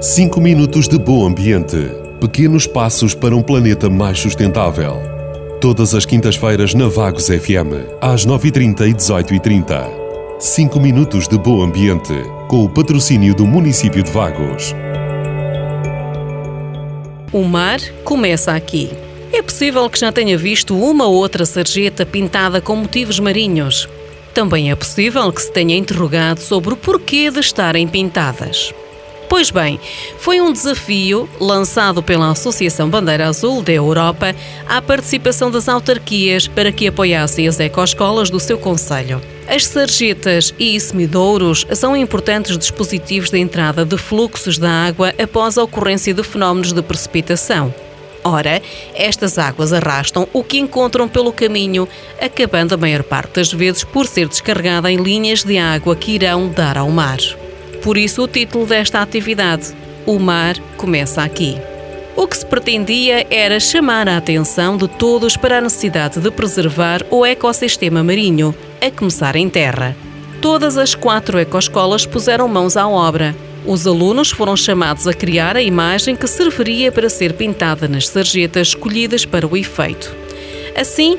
5 minutos de bom ambiente. Pequenos passos para um planeta mais sustentável. Todas as quintas-feiras na Vagos FM, às 9h30 e 18h30. 5 minutos de bom ambiente, com o patrocínio do município de Vagos. O mar começa aqui. É possível que já tenha visto uma ou outra sarjeta pintada com motivos marinhos. Também é possível que se tenha interrogado sobre o porquê de estarem pintadas. Pois bem, foi um desafio lançado pela Associação Bandeira Azul da Europa à participação das autarquias para que apoiassem as ecoescolas do seu conselho. As sarjetas e semidouros são importantes dispositivos de entrada de fluxos da água após a ocorrência de fenómenos de precipitação. Ora, estas águas arrastam o que encontram pelo caminho, acabando a maior parte das vezes por ser descarregada em linhas de água que irão dar ao mar. Por isso, o título desta atividade, O Mar Começa Aqui. O que se pretendia era chamar a atenção de todos para a necessidade de preservar o ecossistema marinho, a começar em terra. Todas as quatro ecoescolas puseram mãos à obra. Os alunos foram chamados a criar a imagem que serviria para ser pintada nas sarjetas escolhidas para o efeito. Assim,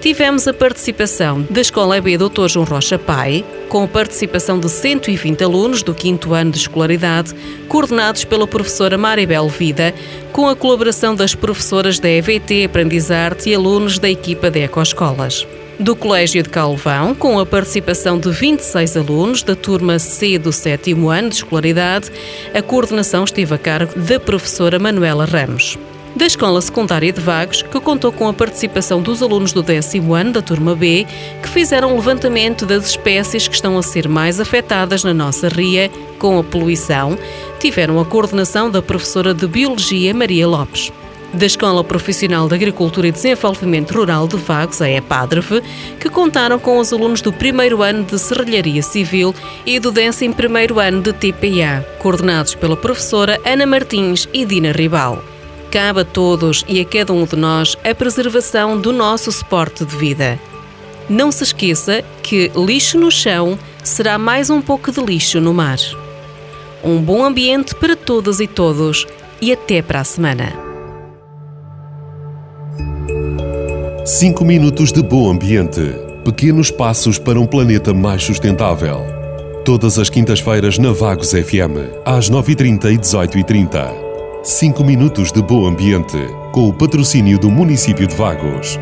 tivemos a participação da Escola B Dr. João Rocha Pai, com a participação de 120 alunos do 5 ano de escolaridade, coordenados pela professora Maribel Vida, com a colaboração das professoras da EVT Aprendizarte e alunos da equipa de Ecoescolas. Do Colégio de Calvão, com a participação de 26 alunos da turma C do 7 ano de escolaridade, a coordenação esteve a cargo da professora Manuela Ramos da Escola Secundária de Vagos, que contou com a participação dos alunos do décimo ano da turma B, que fizeram um levantamento das espécies que estão a ser mais afetadas na nossa ria com a poluição, tiveram a coordenação da professora de Biologia Maria Lopes. Da Escola Profissional de Agricultura e Desenvolvimento Rural de Vagos, a EPADREV, que contaram com os alunos do primeiro ano de Serralharia Civil e do décimo primeiro ano de TPA, coordenados pela professora Ana Martins e Dina Ribal. Cabe a todos e a cada um de nós a preservação do nosso suporte de vida. Não se esqueça que lixo no chão será mais um pouco de lixo no mar. Um bom ambiente para todas e todos e até para a semana. 5 minutos de bom ambiente. Pequenos passos para um planeta mais sustentável. Todas as quintas-feiras na Vagos FM, às 9h30 e 18h30. 5 minutos de bom ambiente, com o patrocínio do município de Vagos.